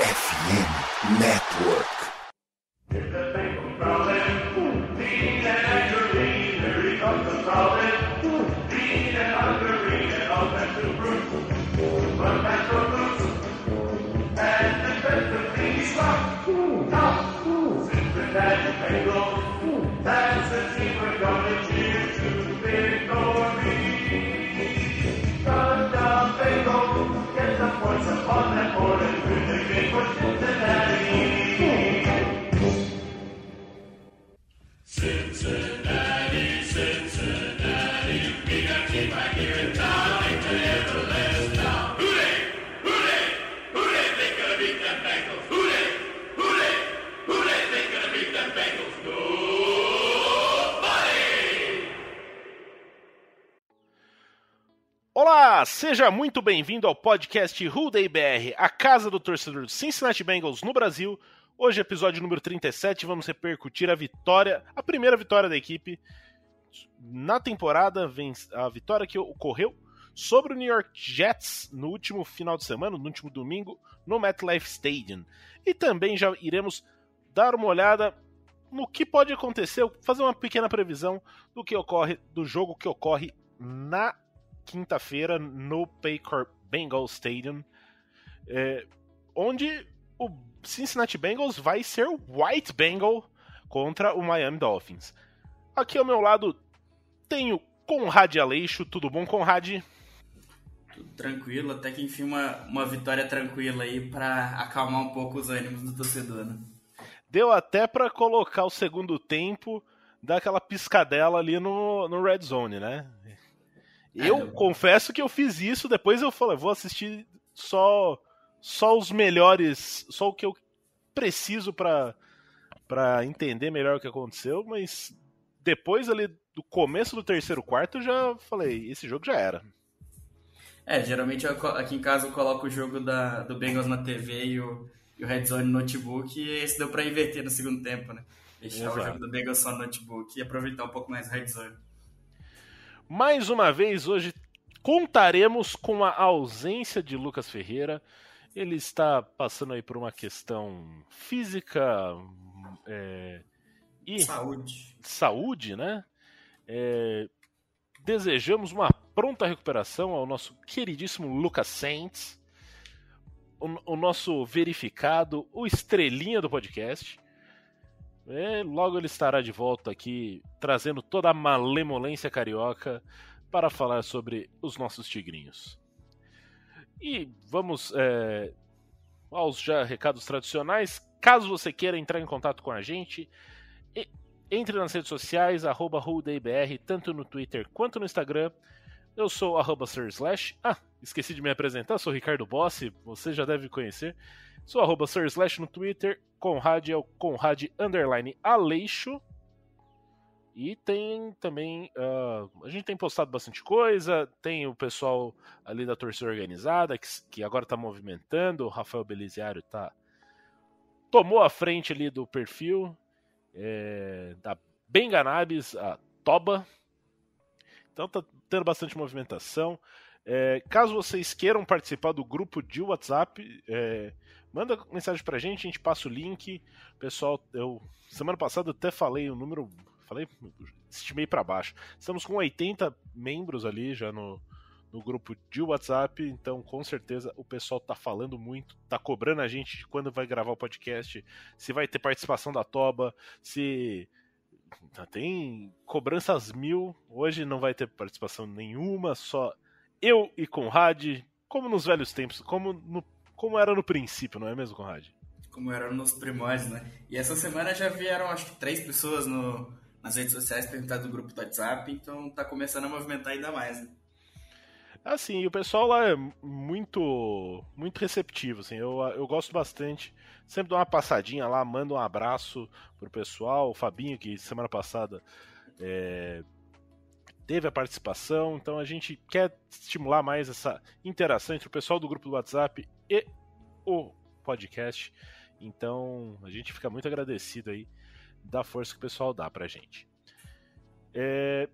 FM Network. Seja muito bem-vindo ao podcast Day BR, a casa do torcedor do Cincinnati Bengals no Brasil. Hoje, episódio número 37, vamos repercutir a vitória, a primeira vitória da equipe na temporada, a vitória que ocorreu sobre o New York Jets no último final de semana, no último domingo, no MetLife Stadium. E também já iremos dar uma olhada no que pode acontecer, fazer uma pequena previsão do que ocorre, do jogo que ocorre na quinta-feira no Paycor Bengals Stadium, é, onde o Cincinnati Bengals vai ser o White Bengal contra o Miami Dolphins. Aqui ao meu lado tenho Conrad Aleixo. Tudo bom, Conrad? Tudo tranquilo, até que enfim uma, uma vitória tranquila aí para acalmar um pouco os ânimos do torcedor. Né? Deu até para colocar o segundo tempo, dar aquela piscadela ali no, no Red Zone, né? Eu é, confesso que eu fiz isso, depois eu falei, vou assistir só só os melhores, só o que eu preciso para para entender melhor o que aconteceu, mas depois ali do começo do terceiro quarto eu já falei, esse jogo já era. É, geralmente eu, aqui em casa eu coloco o jogo da, do Bengals na TV e o, e o Red Zone no notebook e esse deu para inverter no segundo tempo, né? Deixar Exato. o jogo do Bengals só no notebook e aproveitar um pouco mais o Red Zone. Mais uma vez, hoje contaremos com a ausência de Lucas Ferreira. Ele está passando aí por uma questão física é, e saúde, saúde né? É, desejamos uma pronta recuperação ao nosso queridíssimo Lucas Saints, o, o nosso verificado, o estrelinha do podcast. É, logo ele estará de volta aqui, trazendo toda a malemolência carioca para falar sobre os nossos tigrinhos. E vamos é, aos já recados tradicionais. Caso você queira entrar em contato com a gente, entre nas redes sociais, arroba tanto no Twitter quanto no Instagram. Eu sou arroba Slash. Ah, esqueci de me apresentar, sou Ricardo Bossi, você já deve conhecer. Sou arroba Slash no Twitter, Conrad é o Conrad Underline Aleixo. E tem também. Uh, a gente tem postado bastante coisa. Tem o pessoal ali da torcida organizada, que, que agora está movimentando. O Rafael Beliziário tá, tomou a frente ali do perfil é, da Benganabis, a Toba. Então tá tendo bastante movimentação. É, caso vocês queiram participar do grupo de WhatsApp, é, manda mensagem pra gente, a gente passa o link. Pessoal, eu semana passada até falei o número, falei, estimei para baixo. Estamos com 80 membros ali já no, no grupo de WhatsApp, então com certeza o pessoal tá falando muito, tá cobrando a gente de quando vai gravar o podcast, se vai ter participação da Toba, se tem cobranças mil, hoje não vai ter participação nenhuma, só eu e Conrad, como nos velhos tempos, como, no, como era no princípio, não é mesmo, Conrad? Como era nos primórdios, né? E essa semana já vieram, acho que, três pessoas no, nas redes sociais perguntar do grupo do WhatsApp, então tá começando a movimentar ainda mais, né? Assim, o pessoal lá é muito muito receptivo, assim, eu, eu gosto bastante. Sempre dou uma passadinha lá, mando um abraço pro pessoal. O Fabinho, que semana passada é, teve a participação, então a gente quer estimular mais essa interação entre o pessoal do grupo do WhatsApp e o podcast. Então a gente fica muito agradecido aí da força que o pessoal dá pra gente. É,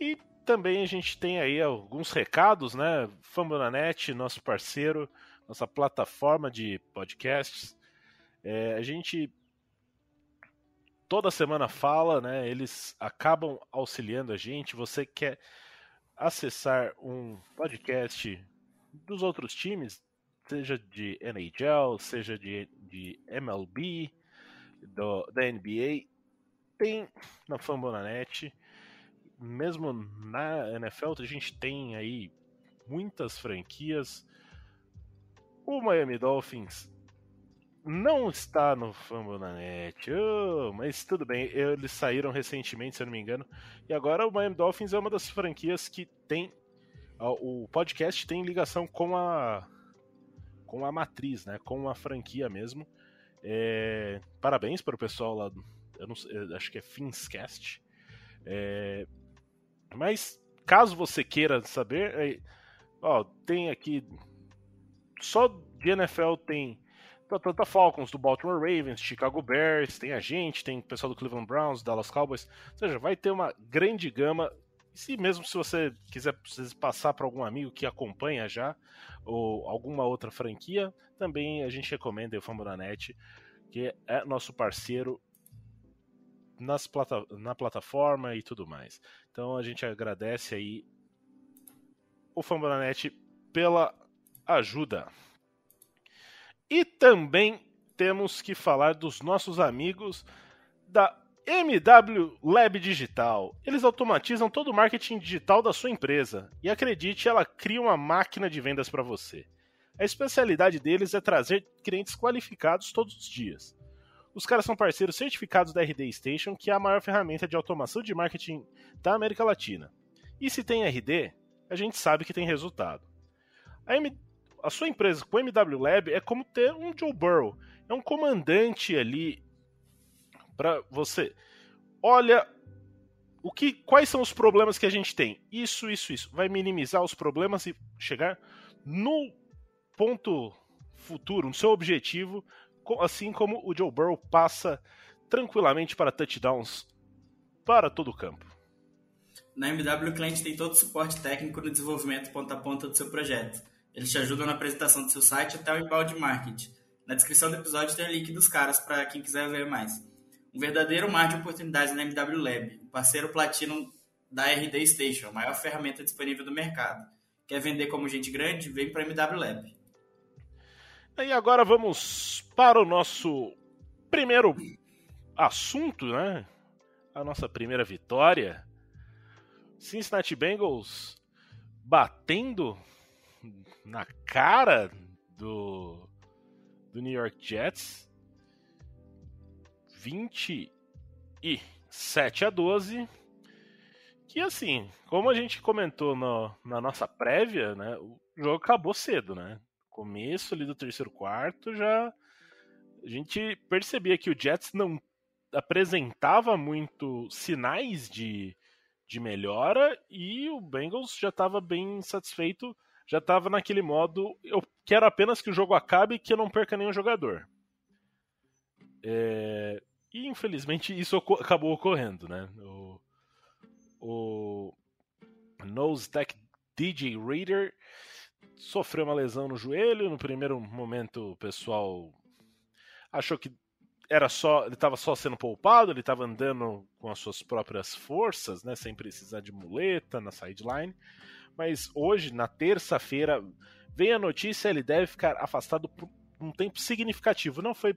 e também a gente tem aí alguns recados, né? Fambonanet, nosso parceiro, nossa plataforma de podcasts. É, a gente toda semana fala, né? Eles acabam auxiliando a gente. Você quer acessar um podcast dos outros times, seja de NHL, seja de, de MLB, do, da NBA, tem na Fambonanet. Mesmo na NFL, a gente tem aí muitas franquias. O Miami Dolphins não está no Fambonanet, oh, mas tudo bem, eles saíram recentemente, se eu não me engano, e agora o Miami Dolphins é uma das franquias que tem o podcast tem ligação com a com a matriz, né, com a franquia mesmo. É, parabéns para o pessoal lá, eu, não, eu acho que é Finscast. É, mas caso você queira saber, é, ó, tem aqui só de NFL tem Atlanta Falcons, do Baltimore Ravens, Chicago Bears, tem a gente, tem o pessoal do Cleveland Browns, Dallas Cowboys. Ou seja, vai ter uma grande gama. E se mesmo se você quiser passar para algum amigo que acompanha já, ou alguma outra franquia, também a gente recomenda o Fambonanet, que é nosso parceiro nas plata na plataforma e tudo mais. Então a gente agradece aí o Fambonanet pela ajuda. E também temos que falar dos nossos amigos da MW Lab Digital. Eles automatizam todo o marketing digital da sua empresa e acredite, ela cria uma máquina de vendas para você. A especialidade deles é trazer clientes qualificados todos os dias. Os caras são parceiros certificados da RD Station, que é a maior ferramenta de automação de marketing da América Latina. E se tem RD, a gente sabe que tem resultado. A M a sua empresa com MW Lab é como ter um Joe Burrow. É um comandante ali para você. Olha o que, quais são os problemas que a gente tem? Isso, isso, isso. Vai minimizar os problemas e chegar no ponto futuro, no seu objetivo, assim como o Joe Burrow passa tranquilamente para touchdowns para todo o campo. Na MW, o cliente tem todo o suporte técnico no desenvolvimento ponta a ponta do seu projeto eles te ajudam na apresentação do seu site até o inbound marketing. Na descrição do episódio tem o link dos caras para quem quiser ver mais. Um verdadeiro mar de oportunidades na MW Lab, parceiro platino da RD Station, a maior ferramenta disponível do mercado. Quer vender como gente grande? Vem para a MW Lab. E agora vamos para o nosso primeiro assunto, né? A nossa primeira vitória. Cincinnati Bengals batendo na cara do, do New York Jets. 27 a 12. Que assim, como a gente comentou no, na nossa prévia, né, o jogo acabou cedo, né? Começo ali do terceiro quarto já a gente percebia que o Jets não apresentava muito sinais de, de melhora e o Bengals já estava bem satisfeito já estava naquele modo, eu quero apenas que o jogo acabe e que eu não perca nenhum jogador. É, e infelizmente isso acabou ocorrendo, né? O, o Nose Tech DJ Reader sofreu uma lesão no joelho. No primeiro momento, o pessoal achou que era só, ele estava só sendo poupado, ele estava andando com as suas próprias forças, né, sem precisar de muleta na sideline mas hoje, na terça-feira, vem a notícia, ele deve ficar afastado por um tempo significativo. Não foi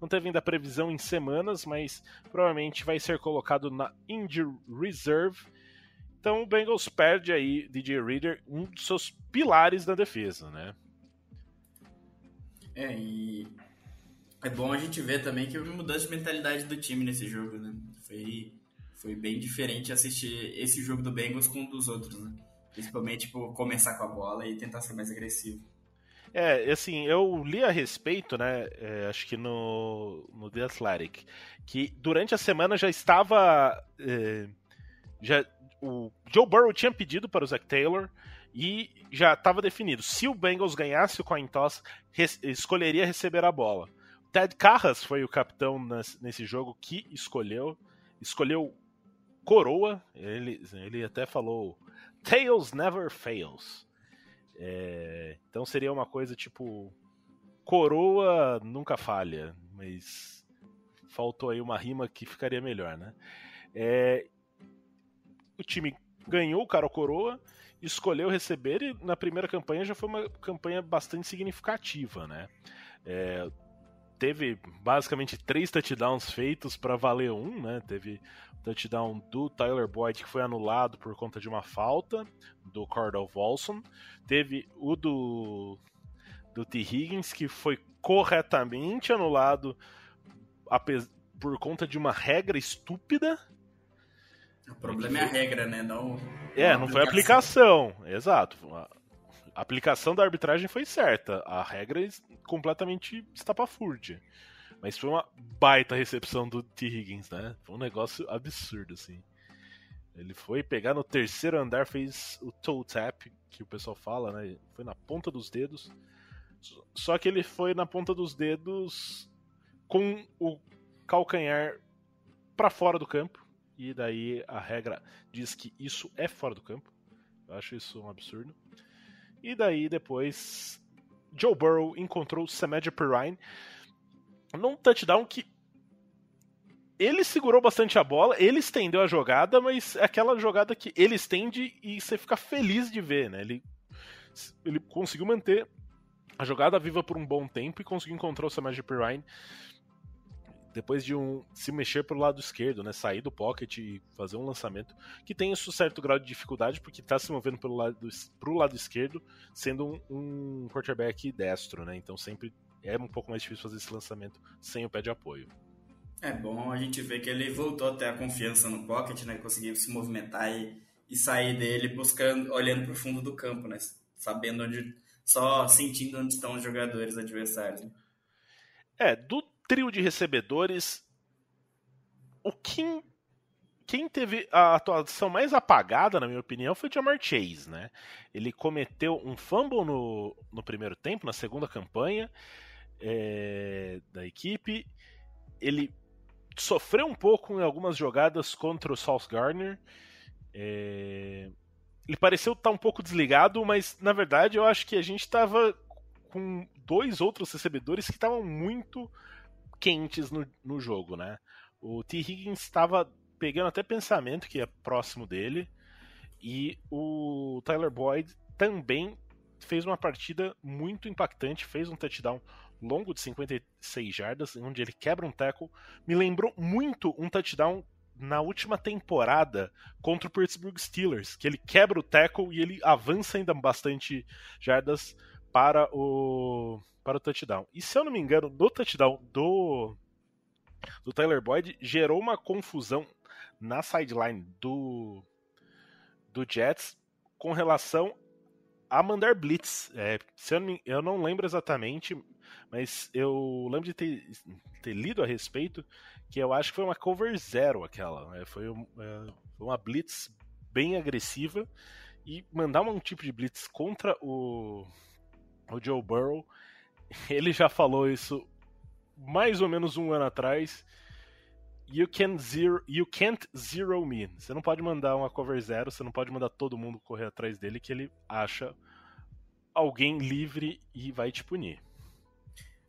não teve ainda previsão em semanas, mas provavelmente vai ser colocado na Injury Reserve. Então o Bengals perde aí DJ Reader, um dos seus pilares da defesa, né? É, e é bom a gente ver também que houve mudança de mentalidade do time nesse jogo, né? Foi, foi bem diferente assistir esse jogo do Bengals com um dos outros, né? Principalmente por tipo, começar com a bola e tentar ser mais agressivo. É, assim, eu li a respeito, né, é, acho que no, no The Athletic, que durante a semana já estava. É, já, o Joe Burrow tinha pedido para o Zach Taylor e já estava definido. Se o Bengals ganhasse o coin toss, escolheria receber a bola. Ted Carras foi o capitão nesse, nesse jogo que escolheu. Escolheu coroa. Ele, ele até falou Tails never fails. É, então seria uma coisa tipo. Coroa nunca falha, mas faltou aí uma rima que ficaria melhor, né? É, o time ganhou o cara coroa, escolheu receber e na primeira campanha já foi uma campanha bastante significativa, né? É, teve basicamente três touchdowns feitos para valer um, né? Teve o touchdown do Tyler Boyd que foi anulado por conta de uma falta do Cordell Volson. Teve o do do T. Higgins que foi corretamente anulado por conta de uma regra estúpida. O problema é a regra, né? Não. É, não foi a aplicação. Exato. A aplicação da arbitragem foi certa. A regra é completamente estapafúrdia. Mas foi uma baita recepção do T. Higgins, né? Foi um negócio absurdo, assim. Ele foi pegar no terceiro andar, fez o toe tap, que o pessoal fala, né? Foi na ponta dos dedos. Só que ele foi na ponta dos dedos com o calcanhar para fora do campo. E daí a regra diz que isso é fora do campo. Eu acho isso um absurdo. E daí depois Joe Burrow encontrou Samaje Perrine num touchdown que ele segurou bastante a bola, ele estendeu a jogada, mas é aquela jogada que ele estende e você fica feliz de ver, né? Ele, ele conseguiu manter a jogada viva por um bom tempo e conseguiu encontrar o Samaje Perrine depois de um se mexer para o lado esquerdo, né, sair do pocket e fazer um lançamento que tem um certo grau de dificuldade porque está se movendo pelo lado pro lado esquerdo, sendo um, um quarterback destro, né? Então sempre é um pouco mais difícil fazer esse lançamento sem o pé de apoio. É bom a gente ver que ele voltou a ter a confiança no pocket, né? Conseguiu se movimentar e, e sair dele buscando, olhando para o fundo do campo, né? Sabendo onde, só sentindo onde estão os jogadores adversários. Né? É, do trio de recebedores, o quem, quem teve a atuação mais apagada, na minha opinião, foi o Jamar Chase, né? Ele cometeu um fumble no, no primeiro tempo, na segunda campanha é, da equipe. Ele sofreu um pouco em algumas jogadas contra o South Gardner. É, ele pareceu estar um pouco desligado, mas na verdade eu acho que a gente estava com dois outros recebedores que estavam muito quentes no, no jogo, né? O T. Higgins estava pegando até pensamento que é próximo dele e o Tyler Boyd também fez uma partida muito impactante, fez um touchdown longo de 56 jardas, onde ele quebra um tackle. Me lembrou muito um touchdown na última temporada contra o Pittsburgh Steelers, que ele quebra o tackle e ele avança ainda bastante jardas para o para o touchdown. E se eu não me engano, no touchdown do, do Tyler Boyd, gerou uma confusão na sideline do, do Jets com relação a mandar blitz. É, eu, não, eu não lembro exatamente, mas eu lembro de ter, ter lido a respeito que eu acho que foi uma cover zero aquela. É, foi, é, foi uma blitz bem agressiva e mandar um tipo de blitz contra o, o Joe Burrow ele já falou isso mais ou menos um ano atrás. You, can zero, you can't zero me. Você não pode mandar uma cover zero, você não pode mandar todo mundo correr atrás dele, que ele acha alguém livre e vai te punir.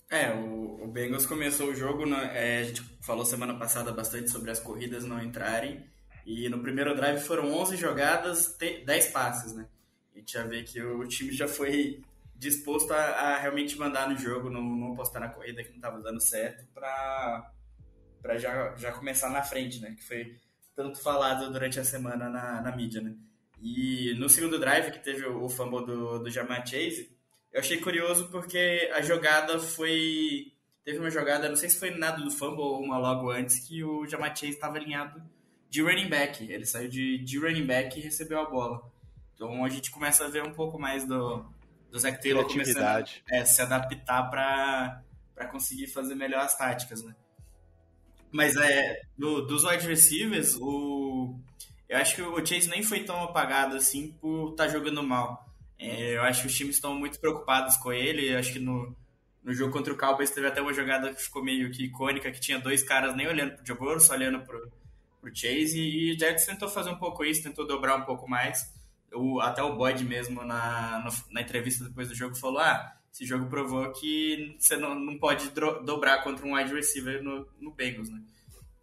É, o, o Bengals começou o jogo, né, é, a gente falou semana passada bastante sobre as corridas não entrarem, e no primeiro drive foram 11 jogadas, 10 passes, né? A gente já vê que o time já foi disposto a, a, realmente mandar no jogo, não, não na corrida que não estava dando certo, para para já, já começar na frente, né? Que foi tanto falado durante a semana na, na mídia, né? E no segundo drive, que teve o, o fumble do, do Jamar Chase, eu achei curioso porque a jogada foi... Teve uma jogada, não sei se foi nada do fumble ou uma logo antes, que o Jamar Chase estava alinhado de running back. Ele saiu de, de running back e recebeu a bola. Então a gente começa a ver um pouco mais do, do Zac Taylor começando a é, se adaptar para conseguir fazer melhor as táticas, né? Mas é, do, dos wide receivers, o, eu acho que o Chase nem foi tão apagado assim por estar tá jogando mal. É, eu acho que os times estão muito preocupados com ele. Eu acho que no, no jogo contra o Cowboys teve até uma jogada que ficou meio que icônica, que tinha dois caras nem olhando pro Burrow, só olhando pro, pro Chase. E o Jets tentou fazer um pouco isso, tentou dobrar um pouco mais o, até o Boyd mesmo na, no, na entrevista depois do jogo falou: ah, esse jogo provou que você não, não pode dobrar contra um wide receiver no, no Bengals, né?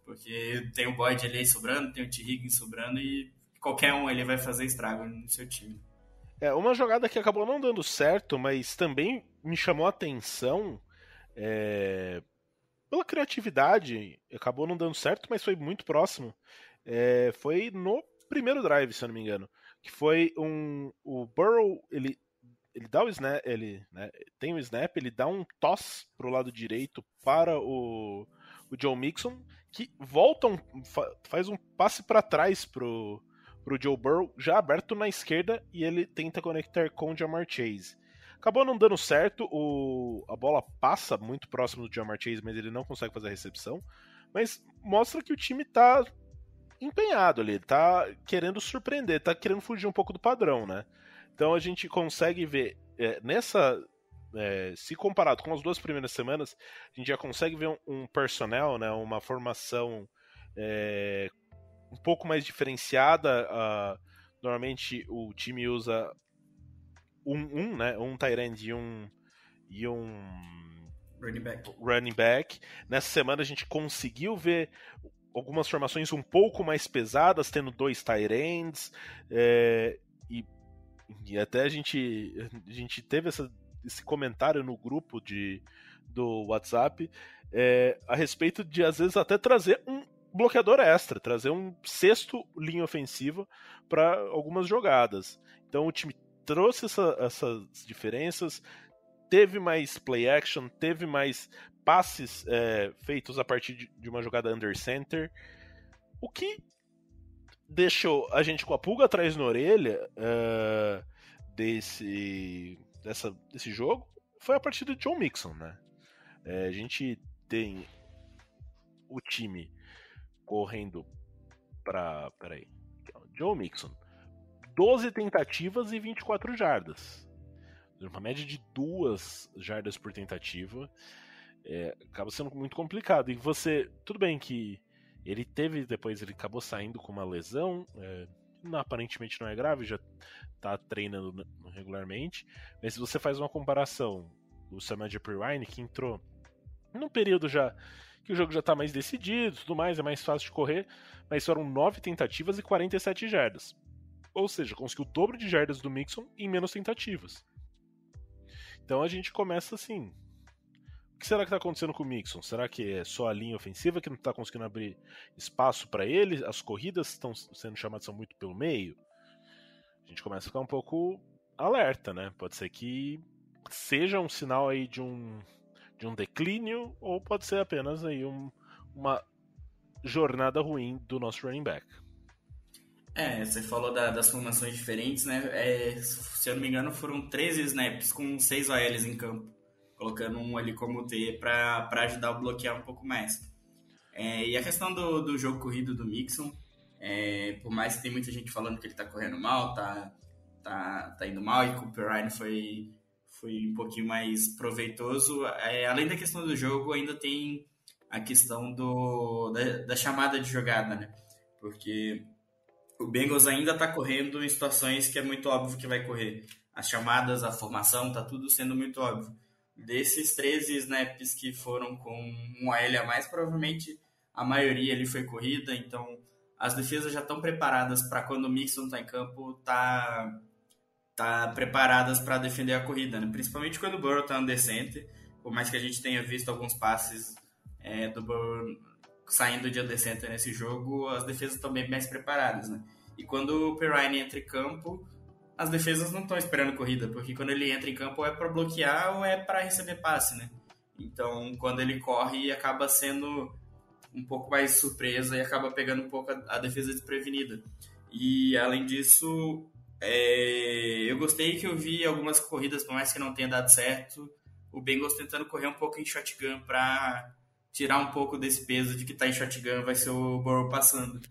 Porque tem o Boyd ali sobrando, tem o T. Higgins sobrando e qualquer um ele vai fazer estrago no seu time. É, uma jogada que acabou não dando certo, mas também me chamou a atenção é, pela criatividade. Acabou não dando certo, mas foi muito próximo. É, foi no primeiro drive, se eu não me engano. Que foi um. O Burrow, ele, ele dá o snap, ele né, tem o snap, ele dá um toss pro lado direito para o, o Joe Mixon, que volta um, faz um passe para trás pro pro Joe Burrow, já aberto na esquerda, e ele tenta conectar com o Jamar Chase. Acabou não dando certo, o... a bola passa muito próximo do Jamar Chase, mas ele não consegue fazer a recepção. Mas mostra que o time tá empenhado ali, tá querendo surpreender, tá querendo fugir um pouco do padrão, né? Então a gente consegue ver é, nessa. É, se comparado com as duas primeiras semanas, a gente já consegue ver um, um personnel, né, uma formação é, um pouco mais diferenciada. Uh, normalmente o time usa um, um né? Um Tyrant e um. E um. Running back. running back. Nessa semana a gente conseguiu ver algumas formações um pouco mais pesadas, tendo dois Tyrants. É, e, e até a gente, a gente teve essa, esse comentário no grupo de, do WhatsApp é, a respeito de, às vezes, até trazer um bloqueador extra, trazer um sexto linha ofensiva para algumas jogadas. Então o time trouxe essa, essas diferenças, teve mais play action, teve mais passes é, feitos a partir de, uma jogada under center, o que deixou a gente com a pulga atrás na orelha uh, desse, dessa, desse jogo foi a partida de John Mixon, né? É, a gente tem o time correndo para. Peraí. Joe Mixon. 12 tentativas e 24 jardas. Uma média de duas jardas por tentativa. É, acaba sendo muito complicado. E você. Tudo bem que ele teve. Depois ele acabou saindo com uma lesão. É, não, aparentemente não é grave, já tá treinando regularmente. Mas se você faz uma comparação do Samaje Pirine, que entrou num período já que o jogo já está mais decidido, tudo mais, é mais fácil de correr, mas foram 9 tentativas e 47 jardas. Ou seja, conseguiu o dobro de jardas do Mixon em menos tentativas. Então a gente começa assim. Que será que está acontecendo com o Mixon? Será que é só a linha ofensiva que não está conseguindo abrir espaço para ele? As corridas estão sendo chamadas muito pelo meio? A gente começa a ficar um pouco alerta, né? Pode ser que seja um sinal aí de um de um declínio ou pode ser apenas aí um, uma jornada ruim do nosso running back. É, você falou da, das formações diferentes, né? É, se eu não me engano, foram 13 snaps com 6 OLs em campo, colocando um ali como T para ajudar a bloquear um pouco mais. É, e a questão do, do jogo corrido do Mixon, é, por mais que tem muita gente falando que ele tá correndo mal, tá, tá, tá indo mal, e o Perrine foi foi um pouquinho mais proveitoso. É, além da questão do jogo, ainda tem a questão do, da, da chamada de jogada, né? Porque o Bengals ainda está correndo em situações que é muito óbvio que vai correr. As chamadas, a formação, tá tudo sendo muito óbvio. Desses 13 snaps que foram com um AL a mais, provavelmente a maioria ali foi corrida, então as defesas já estão preparadas para quando o Mixon está em campo, tá tá preparadas para defender a corrida, né? principalmente quando o Burrow está andecente, por mais que a gente tenha visto alguns passes é, do Burrow saindo de andecente nesse jogo, as defesas estão bem mais preparadas. Né? E quando o Perrine entra em campo, as defesas não estão esperando corrida, porque quando ele entra em campo é para bloquear ou é para receber passe, né? Então, quando ele corre, acaba sendo um pouco mais surpresa e acaba pegando um pouco a, a defesa desprevenida. E, além disso, é, eu gostei que eu vi algumas corridas, por mais que não tenha dado certo, o Bengals tentando correr um pouco em shotgun para tirar um pouco desse peso de que tá em shotgun vai ser o Burrow passando.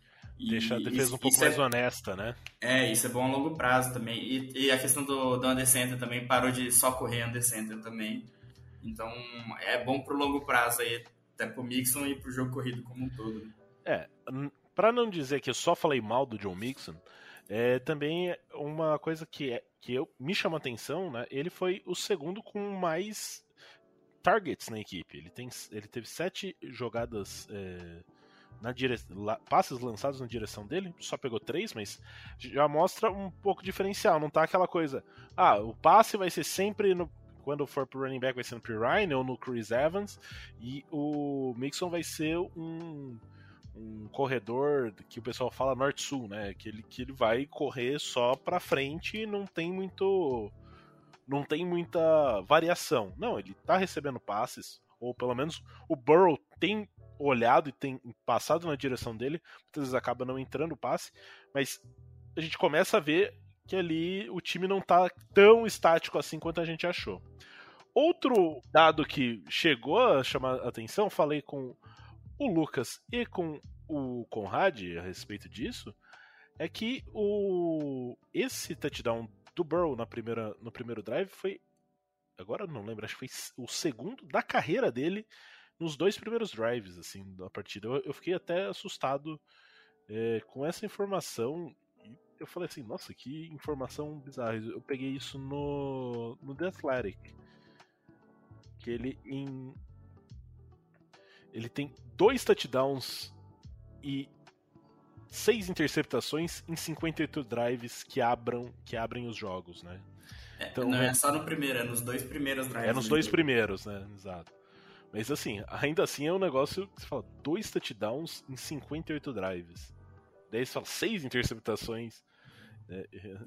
Deixar a defesa isso, um pouco mais é, honesta, né? É, isso é bom a longo prazo também. E, e a questão do, do undercenter também parou de só correr undercenter também. Então é bom pro longo prazo aí, até pro Mixon e pro jogo corrido como um todo. É, para não dizer que eu só falei mal do John Mixon, É, também uma coisa que, é, que eu, me chama atenção, né? Ele foi o segundo com mais targets na equipe. Ele, tem, ele teve sete jogadas é, na dire... passes lançados na direção dele, só pegou três, mas já mostra um pouco diferencial. Não tá aquela coisa, ah, o passe vai ser sempre no quando for pro running back vai ser no Pirine ou no Chris Evans e o Mixon vai ser um um corredor que o pessoal fala norte-sul, né? Que ele, que ele vai correr só para frente e não tem muito. Não tem muita variação. Não, ele tá recebendo passes, ou pelo menos o Burrow tem olhado e tem passado na direção dele, muitas vezes acaba não entrando o passe, mas a gente começa a ver que ali o time não tá tão estático assim quanto a gente achou. Outro dado que chegou a chamar a atenção, falei com o Lucas e com o Conrad a respeito disso é que o esse touchdown do Burrow na primeira, no primeiro drive foi agora não lembro, acho que foi o segundo da carreira dele nos dois primeiros drives assim da partida. Eu, eu fiquei até assustado é, com essa informação. Eu falei assim, nossa, que informação bizarra. Eu peguei isso no, no The Athletic. Que ele em ele tem dois touchdowns e seis interceptações em 58 drives que abram que abrem os jogos, né? É, então, não é só no primeiro, é nos dois primeiros drives. É nos dois primeiros, né? Exato. Mas assim, ainda assim é um negócio que você fala, dois touchdowns em 58 drives. Daí você fala, seis interceptações. Né?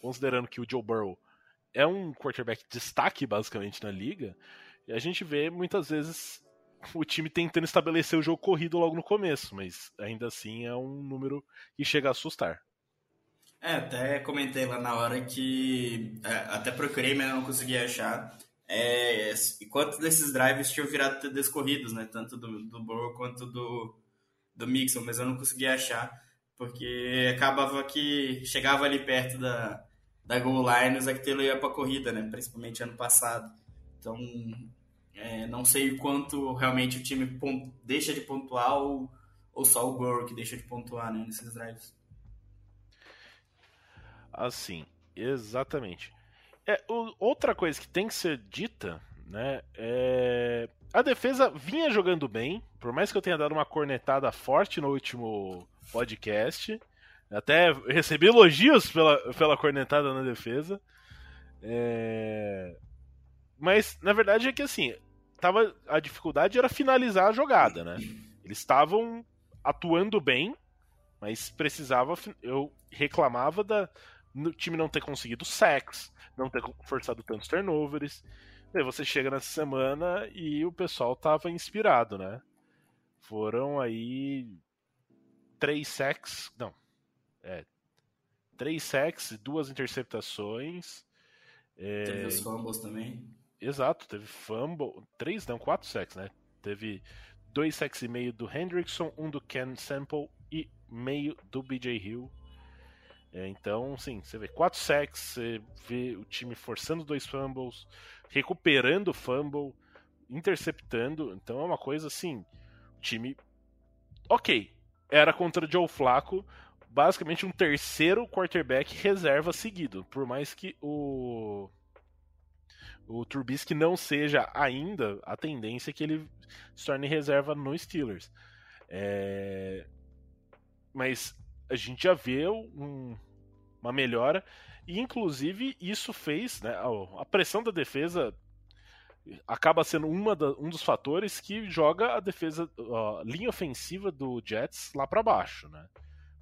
Considerando que o Joe Burrow é um quarterback destaque basicamente na liga, a gente vê muitas vezes o time tentando estabelecer o jogo corrido logo no começo, mas ainda assim é um número que chega a assustar. É, até comentei lá na hora que é, até procurei, mas não consegui achar. É, e quantos desses drives tinham virado TDs corridos, né? Tanto do, do Burrow quanto do, do Mixon, mas eu não consegui achar, porque acabava que chegava ali perto da, da goal line, o Zach Taylor ia pra corrida, né? Principalmente ano passado. Então, é, não sei quanto realmente o time deixa de pontuar ou, ou só o Burrow que deixa de pontuar né, nesses drives. Assim, exatamente. É, o, outra coisa que tem que ser dita, né, é... A defesa vinha jogando bem, por mais que eu tenha dado uma cornetada forte no último podcast. Até recebi elogios pela, pela cornetada na defesa. É... Mas, na verdade, é que assim, tava, a dificuldade era finalizar a jogada, né? Eles estavam atuando bem, mas precisava. Eu reclamava da no time não ter conseguido sacks, não ter forçado tantos turnovers. Você chega nessa semana e o pessoal tava inspirado, né? Foram aí três sacks, não, é, três sacks, duas interceptações. É... Teve os fumbles também. Exato, teve fumble, três, não, quatro sacks, né? Teve dois sacks e meio do Hendrickson, um do Ken Sample e meio do BJ Hill. É, então, sim, você vê quatro sacks, você vê o time forçando dois fumbles, recuperando o fumble, interceptando. Então é uma coisa assim, o time. Ok, era contra Joe Flacco, basicamente um terceiro quarterback reserva seguido. Por mais que o o Trubisky não seja ainda a tendência que ele se torne reserva no Steelers. É... Mas a gente já vê um, uma melhora e inclusive isso fez, né, a pressão da defesa acaba sendo uma da, um dos fatores que joga a defesa, a linha ofensiva do Jets lá para baixo, né?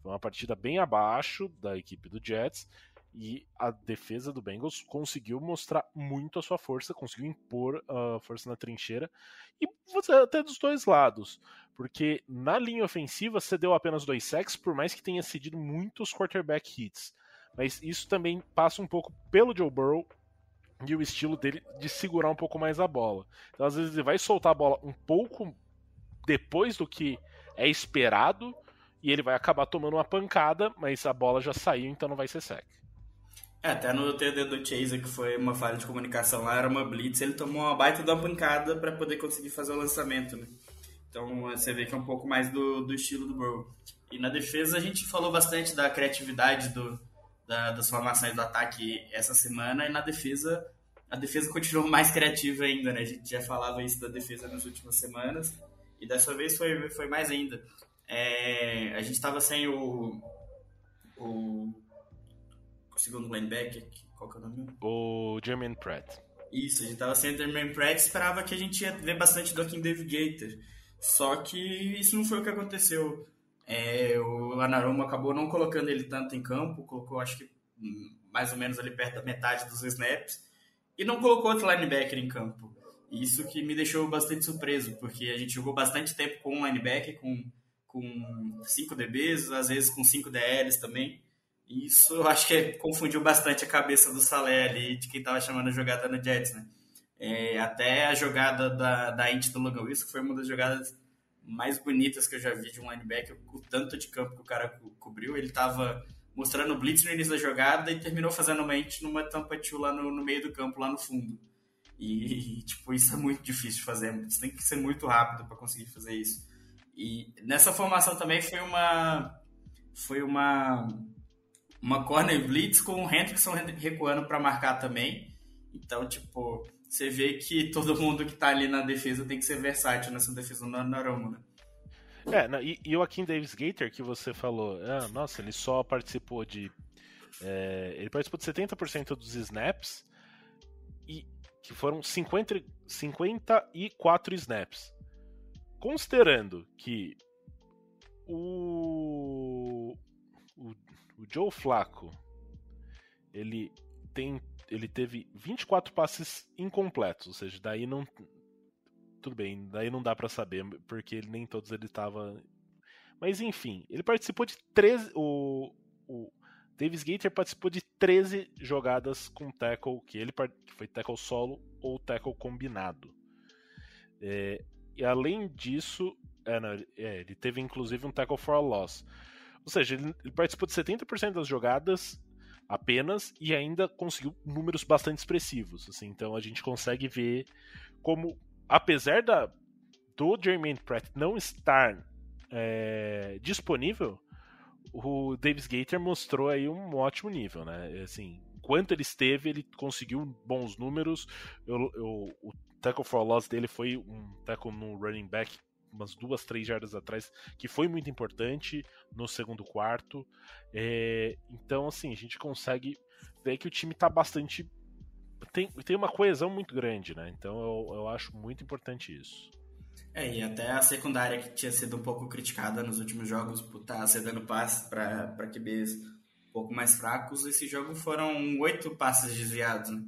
Foi uma partida bem abaixo da equipe do Jets e a defesa do Bengals conseguiu mostrar muito a sua força, conseguiu impor a força na trincheira e até dos dois lados, porque na linha ofensiva cedeu apenas dois sacks, por mais que tenha cedido muitos quarterback hits. Mas isso também passa um pouco pelo Joe Burrow e o estilo dele de segurar um pouco mais a bola. Então às vezes ele vai soltar a bola um pouco depois do que é esperado e ele vai acabar tomando uma pancada, mas a bola já saiu, então não vai ser sack. É, até no TD do Chase, que foi uma falha de comunicação lá, era uma blitz, ele tomou uma baita uma pancada para poder conseguir fazer o lançamento, né? Então você vê que é um pouco mais do, do estilo do Burrow. E na defesa a gente falou bastante da criatividade do, da, das formações do ataque essa semana, e na defesa a defesa continuou mais criativa ainda, né? A gente já falava isso da defesa nas últimas semanas, e dessa vez foi, foi mais ainda. É, a gente estava sem o, o segundo linebacker, qual que é o nome? O Jermaine Pratt. Isso, a gente estava sem o Jermaine Pratt esperava que a gente ia ver bastante do Akin David Gator. Só que isso não foi o que aconteceu. É, o Anarumo acabou não colocando ele tanto em campo, colocou acho que mais ou menos ali perto da metade dos snaps, e não colocou outro linebacker em campo. Isso que me deixou bastante surpreso, porque a gente jogou bastante tempo com um linebacker, com, com cinco DBs, às vezes com cinco DLs também. E isso eu acho que confundiu bastante a cabeça do Salé ali, de quem estava chamando a jogada no Jets, né? É, até a jogada da, da int do Logan Wilson foi uma das jogadas mais bonitas que eu já vi de um linebacker, o tanto de campo que o cara co cobriu. Ele estava mostrando o blitz no início da jogada e terminou fazendo uma int numa tampa lá no, no, meio do campo, lá no fundo. E, tipo, isso é muito difícil de fazer. Você tem que ser muito rápido para conseguir fazer isso. E nessa formação também foi uma foi uma uma corner blitz com o Hendrickson recuando para marcar também. Então, tipo, você vê que todo mundo que tá ali na defesa tem que ser versátil nessa defesa no Naroma, né? É, e, e o Akin Davis Gator que você falou, ah, nossa, ele só participou de. É, ele participou de 70% dos snaps e que foram 50, 54 snaps. Considerando que o, o, Joe Flacco ele tem ele teve 24 passes incompletos, ou seja, daí não tudo bem, daí não dá para saber, porque ele, nem todos ele tava mas enfim, ele participou de 13 o, o Davis Gator participou de 13 jogadas com tackle que ele que foi tackle solo ou tackle combinado. É, e além disso, é, não, é, ele teve inclusive um tackle for a loss. Ou seja, ele, ele participou de 70% das jogadas apenas e ainda conseguiu números bastante expressivos. Assim, então a gente consegue ver como, apesar da, do Jermaine Pratt não estar é, disponível, o Davis Gator mostrou aí um ótimo nível, né? Assim, quanto ele esteve, ele conseguiu bons números. Eu, eu, o tackle for loss dele foi um tackle no running back umas duas, três jardas atrás, que foi muito importante no segundo quarto. É, então, assim, a gente consegue ver que o time está bastante. Tem, tem uma coesão muito grande, né? Então eu, eu acho muito importante isso. É, e até a secundária que tinha sido um pouco criticada nos últimos jogos por estar tá cedendo passes para QBs um pouco mais fracos, esse jogo foram oito passes desviados, né?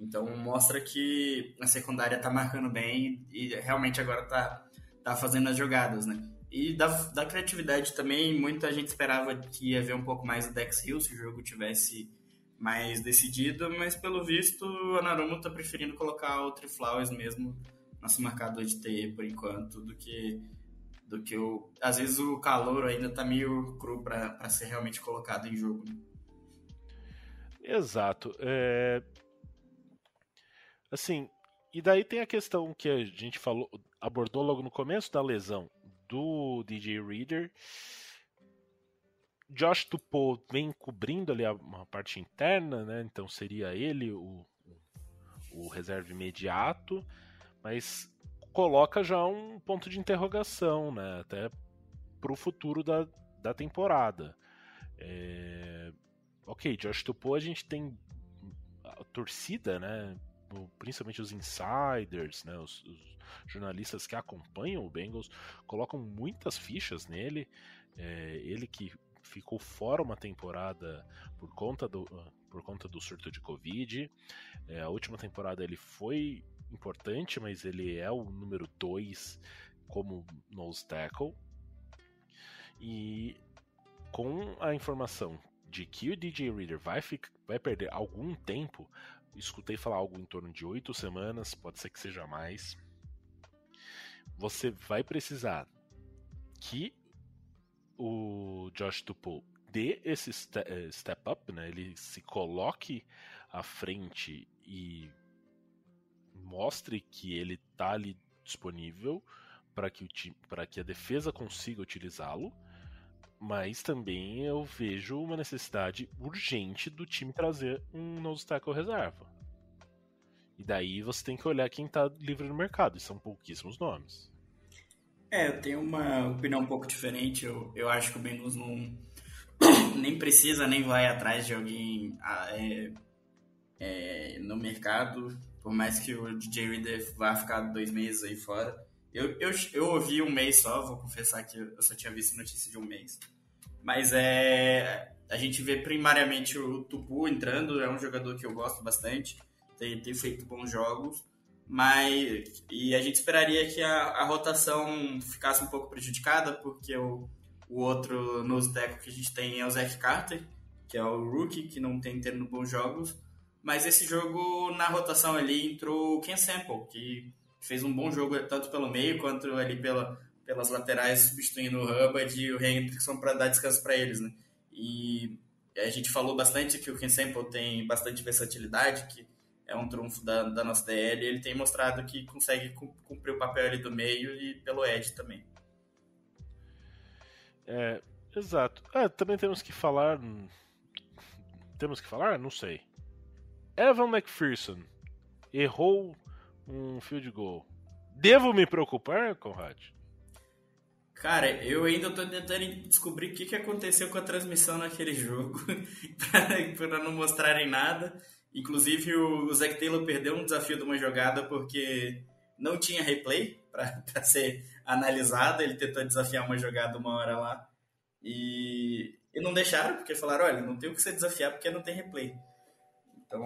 Então mostra que a secundária está marcando bem e realmente agora está tá fazendo as jogadas, né? E da, da criatividade também, muita gente esperava que ia ver um pouco mais o Dex Hill se o jogo tivesse mais decidido, mas pelo visto o Anarumo tá preferindo colocar o Triflowers mesmo nosso marcador de TE por enquanto, do que do que o às vezes o calor ainda tá meio cru para ser realmente colocado em jogo. Exato. É... Assim, e daí tem a questão que a gente falou, abordou logo no começo da lesão do DJ Reader. Josh Tupou vem cobrindo ali uma parte interna, né? Então seria ele o, o reserva imediato, mas coloca já um ponto de interrogação, né? Até para o futuro da, da temporada. É... Ok, Josh Tupou a gente tem a torcida, né? Principalmente os insiders, né, os, os, jornalistas que acompanham o Bengals, colocam muitas fichas nele. É, ele que ficou fora uma temporada por conta do, por conta do surto de Covid. É, a última temporada ele foi importante, mas ele é o número 2 como nose tackle. E com a informação de que o DJ Reader vai, ficar, vai perder algum tempo, escutei falar algo em torno de oito semanas, pode ser que seja mais. Você vai precisar que o Josh Tupou dê esse eh, step up, né? Ele se coloque à frente e mostre que ele tá ali disponível para que, o time, que a defesa consiga utilizá-lo, mas também eu vejo uma necessidade urgente do time trazer um nose tackle reserva. E daí você tem que olhar quem está livre no mercado, e são pouquíssimos nomes. É, eu tenho uma opinião um pouco diferente. Eu, eu acho que o Bengals não nem precisa nem vai atrás de alguém ah, é, é, no mercado, por mais que o DJ Reader vá ficar dois meses aí fora. Eu, eu, eu ouvi um mês só, vou confessar que eu só tinha visto notícia de um mês. Mas é. A gente vê primariamente o Tupu entrando, é um jogador que eu gosto bastante, tem, tem feito bons jogos, mas. E a gente esperaria que a, a rotação ficasse um pouco prejudicada, porque o, o outro nose tackle que a gente tem é o Zach Carter, que é o rookie, que não tem tendo bons jogos. Mas esse jogo, na rotação ali, entrou o Ken Sample, que fez um bom jogo tanto pelo meio quanto ali pela, pelas laterais, substituindo o Hubbard e o Hendrickson para dar descanso para eles, né? E a gente falou bastante que o Ken Sample tem bastante versatilidade, que é um trunfo da, da nossa DL, ele tem mostrado que consegue cumprir o papel ali do meio e pelo Edge também. É, exato. É, também temos que falar. Temos que falar? Não sei. Evan McPherson errou um field goal. Devo me preocupar, Conrad? Cara, eu ainda tô tentando descobrir o que, que aconteceu com a transmissão naquele jogo, para não mostrarem nada. Inclusive, o Zac Taylor perdeu um desafio de uma jogada porque não tinha replay para ser analisada. Ele tentou desafiar uma jogada uma hora lá e, e não deixaram, porque falaram: olha, não tem o que você desafiar porque não tem replay. Então,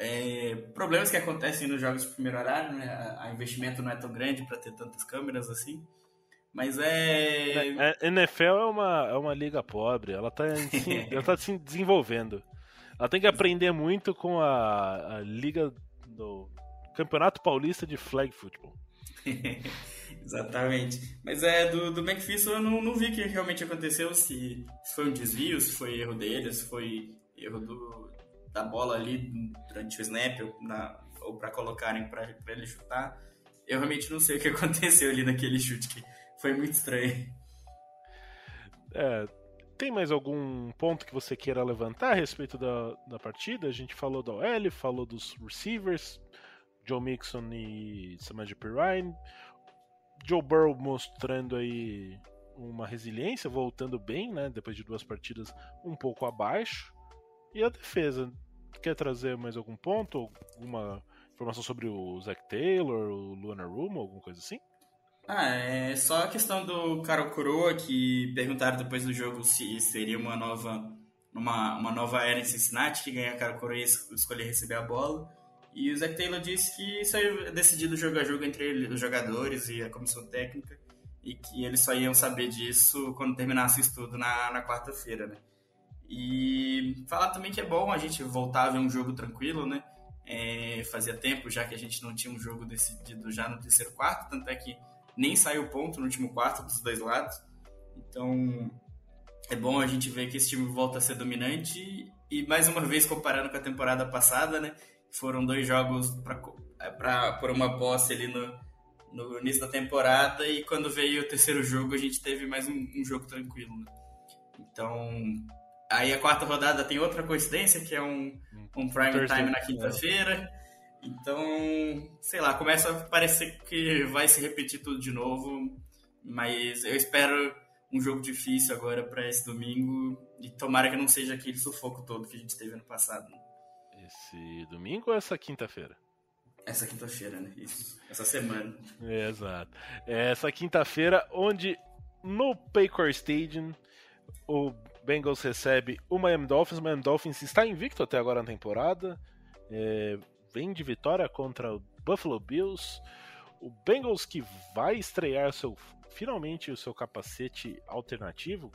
é, problemas que acontecem nos jogos de primeiro horário, né? A, investimento não é tão grande para ter tantas câmeras assim. Mas é. A é, é, NFL é uma, é uma liga pobre, ela está assim, ela tá se desenvolvendo. Ela tem que aprender muito com a, a liga do Campeonato Paulista de Flag Football. Exatamente. Mas é, do, do McPherson eu não, não vi o que realmente aconteceu, se, se foi um desvio, se foi erro dele, se foi erro do, da bola ali durante o snap ou, na, ou para colocarem para ele chutar. Eu realmente não sei o que aconteceu ali naquele chute, que foi muito estranho. É, tem mais algum ponto que você queira levantar a respeito da, da partida? A gente falou da OL, falou dos receivers, Joe Mixon e Samaje Perrine. Joe Burrow mostrando aí uma resiliência, voltando bem, né? Depois de duas partidas um pouco abaixo. E a defesa? Quer trazer mais algum ponto? Alguma informação sobre o Zach Taylor, o Luana Rumo, alguma coisa assim? Ah, é só a questão do Carol Coroa, que perguntaram depois do jogo se seria uma nova uma, uma nova era em Cincinnati, que ganha a Carol Coroa e escolher receber a bola. E o Zach Taylor disse que isso é decidido jogo a jogo entre ele, os jogadores e a comissão técnica, e que eles só iam saber disso quando terminasse o estudo na, na quarta-feira, né? E falar também que é bom a gente voltar a ver um jogo tranquilo, né? É, fazia tempo já que a gente não tinha um jogo decidido já no terceiro quarto, tanto é que nem saiu ponto no último quarto dos dois lados. Então é bom a gente ver que esse time volta a ser dominante e mais uma vez comparando com a temporada passada, né? Foram dois jogos para por uma posse ali no, no início da temporada e quando veio o terceiro jogo a gente teve mais um, um jogo tranquilo. Né? Então Aí a quarta rodada tem outra coincidência, que é um, um prime time na quinta-feira. Então, sei lá, começa a parecer que vai se repetir tudo de novo. Mas eu espero um jogo difícil agora para esse domingo. E tomara que não seja aquele sufoco todo que a gente teve ano passado. Esse domingo ou essa quinta-feira? Essa quinta-feira, né? Isso. Essa semana. É, exato. Essa quinta-feira, onde no Paycor Stadium o Bengals recebe o Miami Dolphins. O Miami Dolphins está invicto até agora na temporada. É, vem de vitória contra o Buffalo Bills. O Bengals que vai estrear seu, finalmente o seu capacete alternativo,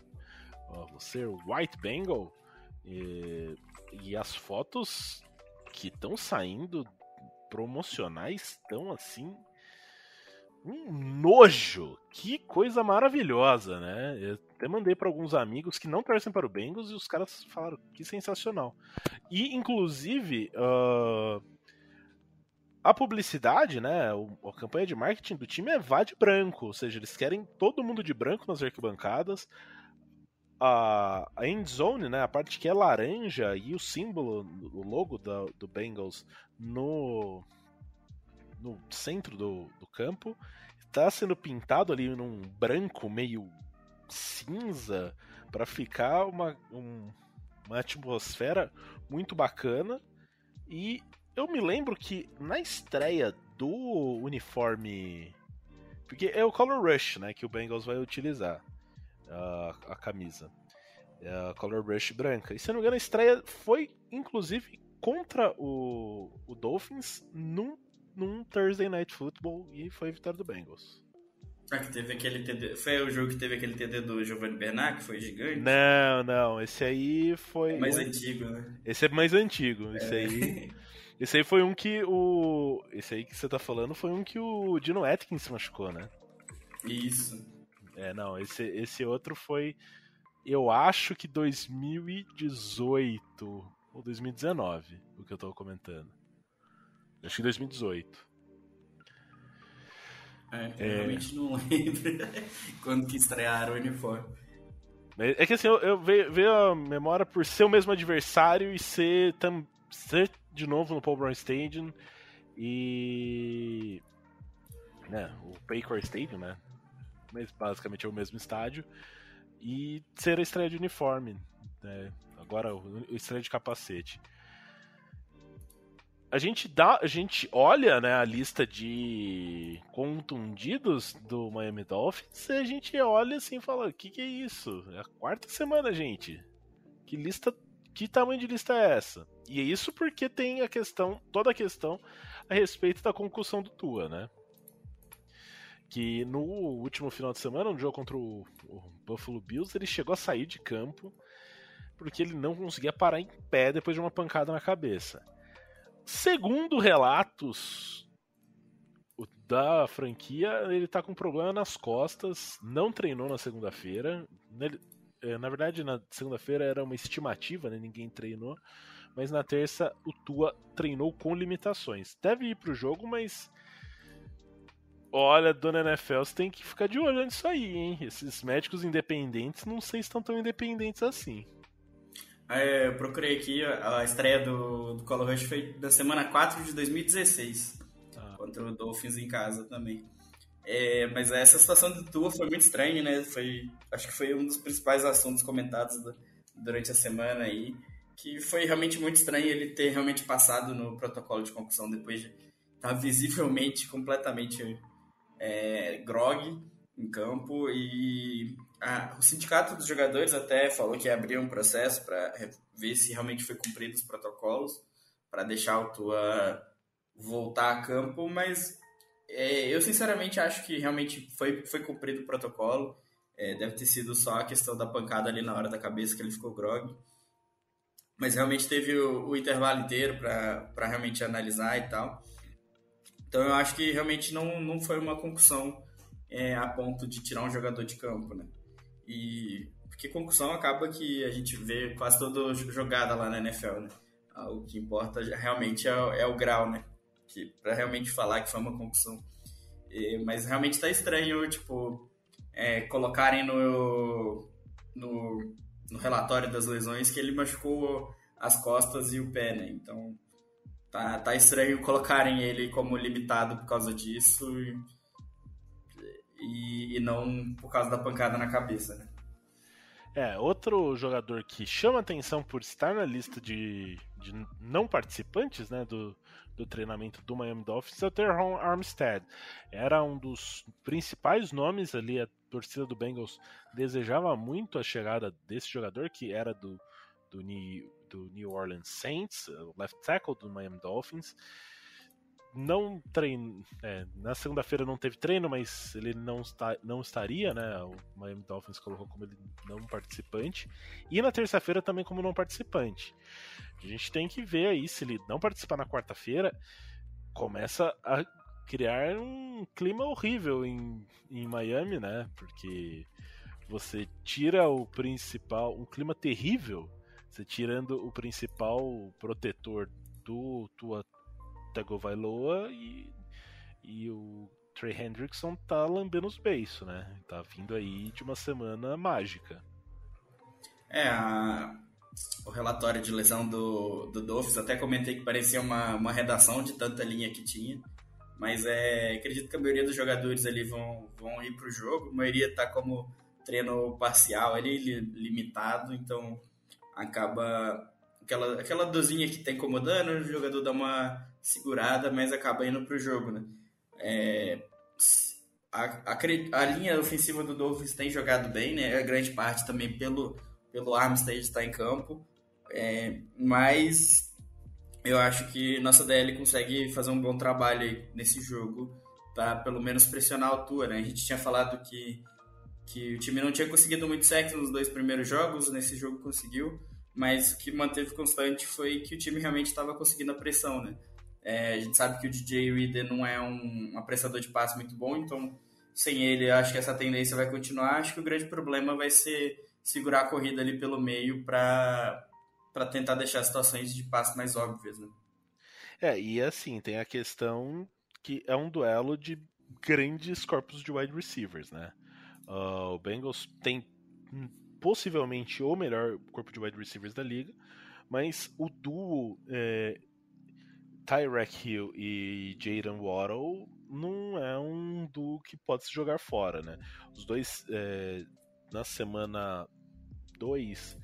você White Bengal. E, e as fotos que estão saindo promocionais estão assim um nojo. Que coisa maravilhosa, né? Eu até mandei para alguns amigos que não torcem para o Bengals e os caras falaram que sensacional. E, inclusive, uh, a publicidade, né, a campanha de marketing do time é vá de branco, ou seja, eles querem todo mundo de branco nas arquibancadas. A, end zone, né, a parte que é laranja e o símbolo, o logo da, do Bengals no, no centro do, do campo, está sendo pintado ali num branco meio cinza para ficar uma, um, uma atmosfera muito bacana. E eu me lembro que na estreia do uniforme. Porque é o Color Rush, né? Que o Bengals vai utilizar. A, a camisa. É a Color Rush branca. E se não me engano, a estreia foi, inclusive, contra o, o Dolphins num, num Thursday Night Football e foi a vitória do Bengals. Ah, que teve aquele TD. Foi o jogo que teve aquele TD do Giovanni Bernard, que foi gigante? Não, não. Esse aí foi. É mais antigo, né? Esse é mais antigo. É. Esse aí. Esse aí foi um que o. Esse aí que você tá falando foi um que o Dino Atkins se machucou, né? Isso. É, não, esse, esse outro foi. Eu acho que 2018 ou 2019, o que eu tô comentando. Acho que 2018. É, é, realmente não lembro quando que estrearam o uniforme. É que assim, eu, eu vejo, vejo, a memória por ser o mesmo adversário e ser, tam, ser de novo no Paul Brown Stadium e. Né, o Paycor Stadium, né? Mas basicamente é o mesmo estádio. E ser a estreia de uniforme. Né? Agora, o estreia de capacete a gente dá, a gente olha, né, a lista de contundidos do Miami Dolphins e a gente olha assim e fala, o que, que é isso? É a quarta semana, gente. Que lista, que tamanho de lista é essa? E é isso porque tem a questão, toda a questão a respeito da concussão do Tua, né? Que no último final de semana, no jogo contra o, o Buffalo Bills, ele chegou a sair de campo porque ele não conseguia parar em pé depois de uma pancada na cabeça. Segundo relatos da franquia, ele tá com problema nas costas, não treinou na segunda-feira. É, na verdade, na segunda-feira era uma estimativa, né? ninguém treinou. Mas na terça, o Tua treinou com limitações. Deve ir pro jogo, mas. Olha, dona NFL, você tem que ficar de olho nisso aí, hein? Esses médicos independentes não sei se estão tão independentes assim. É, eu procurei aqui, a estreia do, do Color Rush foi da semana 4 de 2016, ah. contra o Dolphins em casa também. É, mas essa situação do Tua foi muito estranha, né? Foi, acho que foi um dos principais assuntos comentados do, durante a semana aí, que foi realmente muito estranho ele ter realmente passado no protocolo de concussão depois de estar tá visivelmente completamente é, grog em campo e ah, o sindicato dos jogadores até falou que abriu um processo para ver se realmente foi cumprido os protocolos para deixar o Tua voltar a campo, mas é, eu sinceramente acho que realmente foi, foi cumprido o protocolo. É, deve ter sido só a questão da pancada ali na hora da cabeça que ele ficou grog. Mas realmente teve o, o intervalo inteiro para realmente analisar e tal. Então eu acho que realmente não, não foi uma concussão é, a ponto de tirar um jogador de campo, né? E porque concussão acaba que a gente vê quase toda jogada lá na NFL, né? Ah, o que importa realmente é, é o grau, né? Que para realmente falar que foi uma concussão. E, mas realmente está estranho, tipo, é, colocarem no, no, no relatório das lesões que ele machucou as costas e o pé, né? Então tá, tá estranho colocarem ele como limitado por causa disso. E, e, e não por causa da pancada na cabeça, né? É, outro jogador que chama atenção por estar na lista de, de não participantes né, do, do treinamento do Miami Dolphins é o Terron Armstead. Era um dos principais nomes ali, a torcida do Bengals desejava muito a chegada desse jogador, que era do, do, New, do New Orleans Saints, o left tackle do Miami Dolphins não treino. É, na segunda-feira não teve treino, mas ele não, está, não estaria, né? O Miami Dolphins colocou como ele não participante. E na terça-feira também como não participante. A gente tem que ver aí se ele não participar na quarta-feira, começa a criar um clima horrível em, em Miami, né? Porque você tira o principal, um clima terrível, você tirando o principal protetor do tua Tagovailoa e, e o Trey Hendrickson tá lambendo os beiços, né? Tá vindo aí de uma semana mágica. É, a... o relatório de lesão do, do Dolphins, até comentei que parecia uma, uma redação de tanta linha que tinha. Mas é, acredito que a maioria dos jogadores ali vão, vão ir pro jogo. A maioria tá como treino parcial ali, limitado, então acaba aquela, aquela dozinha que tá incomodando, o jogador dá uma segurada, mas acaba indo pro jogo, né? É, a, a, a, linha ofensiva do Dolphins tem jogado bem, né? A grande parte também pelo, pelo Armstead está em campo, é, mas eu acho que nossa DL consegue fazer um bom trabalho nesse jogo para pelo menos pressionar a altura. Né? A gente tinha falado que, que o time não tinha conseguido muito sexo nos dois primeiros jogos, nesse jogo conseguiu, mas o que manteve constante foi que o time realmente estava conseguindo a pressão, né? É, a gente sabe que o DJ Reader não é um, um apressador de passe muito bom, então sem ele acho que essa tendência vai continuar. Acho que o grande problema vai ser segurar a corrida ali pelo meio para tentar deixar situações de passe mais óbvias, né? É, e assim, tem a questão que é um duelo de grandes corpos de wide receivers, né? Uh, o Bengals tem possivelmente o melhor corpo de wide receivers da liga, mas o duo é, Tyrek Hill e Jaden Waddle não é um duo que pode se jogar fora, né? Os dois é, na semana 2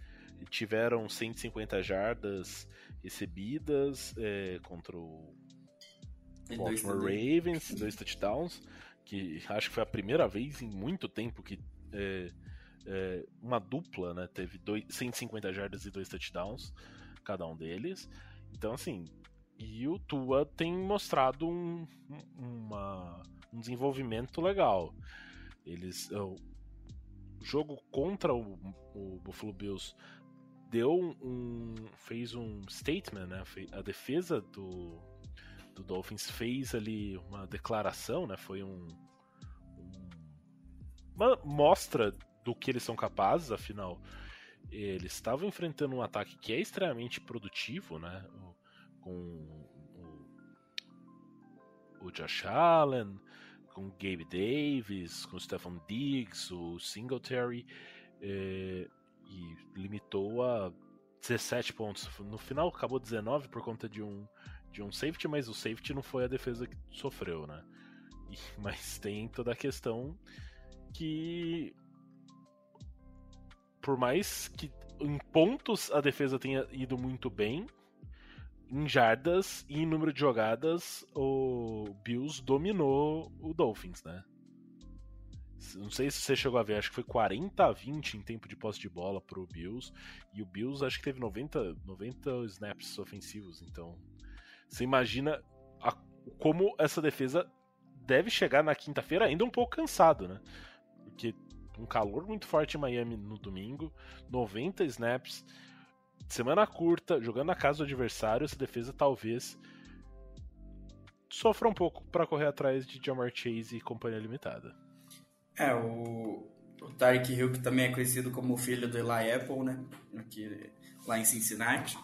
tiveram 150 jardas recebidas é, contra o Baltimore Ravens, dois touchdowns, que acho que foi a primeira vez em muito tempo que é, é, uma dupla, né? Teve dois, 150 jardas e dois touchdowns, cada um deles. Então, assim, e o Tua tem mostrado um, uma, um desenvolvimento legal. Eles, o jogo contra o, o Buffalo Bills deu um, fez um statement, né? A defesa do, do Dolphins fez ali uma declaração, né? Foi um, um uma mostra do que eles são capazes, afinal, eles estavam enfrentando um ataque que é extremamente produtivo, né? Com o, o Josh Allen, com o Gabe Davis, com o Stefan Diggs, o Singletary, eh, e limitou a 17 pontos. No final acabou 19 por conta de um, de um safety, mas o safety não foi a defesa que sofreu, né? E, mas tem toda a questão que por mais que em pontos a defesa tenha ido muito bem, em jardas e em número de jogadas, o Bills dominou o Dolphins, né? Não sei se você chegou a ver, acho que foi 40 a 20 em tempo de posse de bola pro Bills. E o Bills acho que teve 90, 90 snaps ofensivos. Então, você imagina a, como essa defesa deve chegar na quinta-feira ainda um pouco cansado, né? Porque um calor muito forte em Miami no domingo, 90 snaps, semana curta, jogando na casa do adversário, essa defesa talvez sofra um pouco para correr atrás de Jamar Chase e companhia limitada. É, o, o Tarek Hill, que também é conhecido como filho do Eli Apple, né? Aqui, lá em Cincinnati.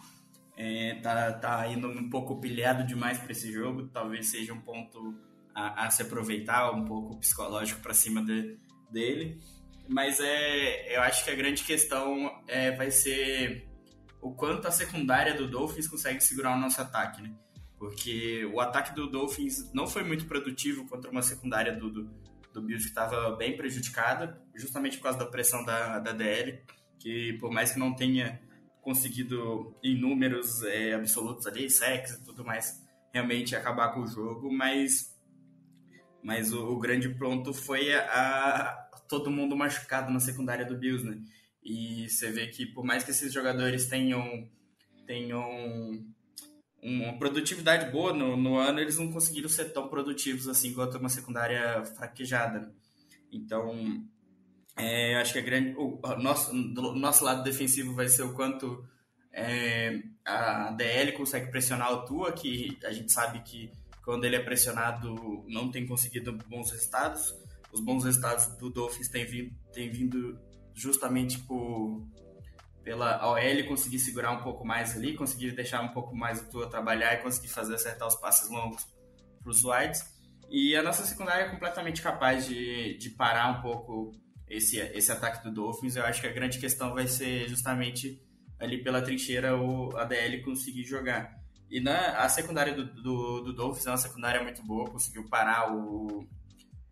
É, tá, tá indo um pouco pilhado demais para esse jogo. Talvez seja um ponto a, a se aproveitar, um pouco psicológico para cima de, dele. Mas é, eu acho que a grande questão é, vai ser o quanto a secundária do Dolphins consegue segurar o nosso ataque, né? Porque o ataque do Dolphins não foi muito produtivo contra uma secundária do, do, do Bills que estava bem prejudicada, justamente por causa da pressão da, da DL, que por mais que não tenha conseguido em números é, absolutos ali, sacks e tudo mais, realmente acabar com o jogo, mas, mas o, o grande ponto foi a, a todo mundo machucado na secundária do Bills, né? E você vê que por mais que esses jogadores tenham, tenham uma produtividade boa no, no ano, eles não conseguiram ser tão produtivos assim quanto uma secundária fraquejada. Então, é, acho que a grande, o, nosso, do nosso lado defensivo vai ser o quanto é, a DL consegue pressionar o Tua, que a gente sabe que quando ele é pressionado não tem conseguido bons resultados os bons resultados do Dolphins têm vindo, têm vindo justamente por, pela OL conseguir segurar um pouco mais ali, conseguir deixar um pouco mais o Tua trabalhar e conseguir fazer acertar os passes longos para os wides. E a nossa secundária é completamente capaz de, de parar um pouco esse, esse ataque do Dolphins. Eu acho que a grande questão vai ser justamente ali pela trincheira o ADL conseguir jogar. E na, a secundária do, do, do Dolphins é uma secundária muito boa, conseguiu parar o,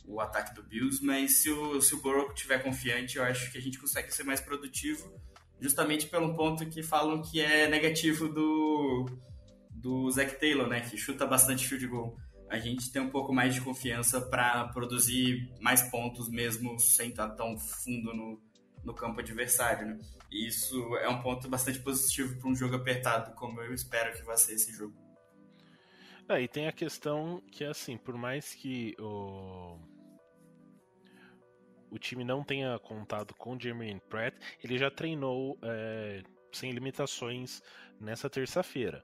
o ataque do Bills, mas se o, se o Burrow estiver confiante, eu acho que a gente consegue ser mais produtivo, justamente pelo ponto que falam que é negativo do, do Zach Taylor, né, que chuta bastante field goal. A gente tem um pouco mais de confiança para produzir mais pontos mesmo sem estar tão fundo no, no campo adversário, né? E isso é um ponto bastante positivo para um jogo apertado, como eu espero que vai ser esse jogo. É, e tem a questão que, assim, por mais que o, o time não tenha contado com Jermaine Pratt, ele já treinou é, sem limitações nessa terça-feira.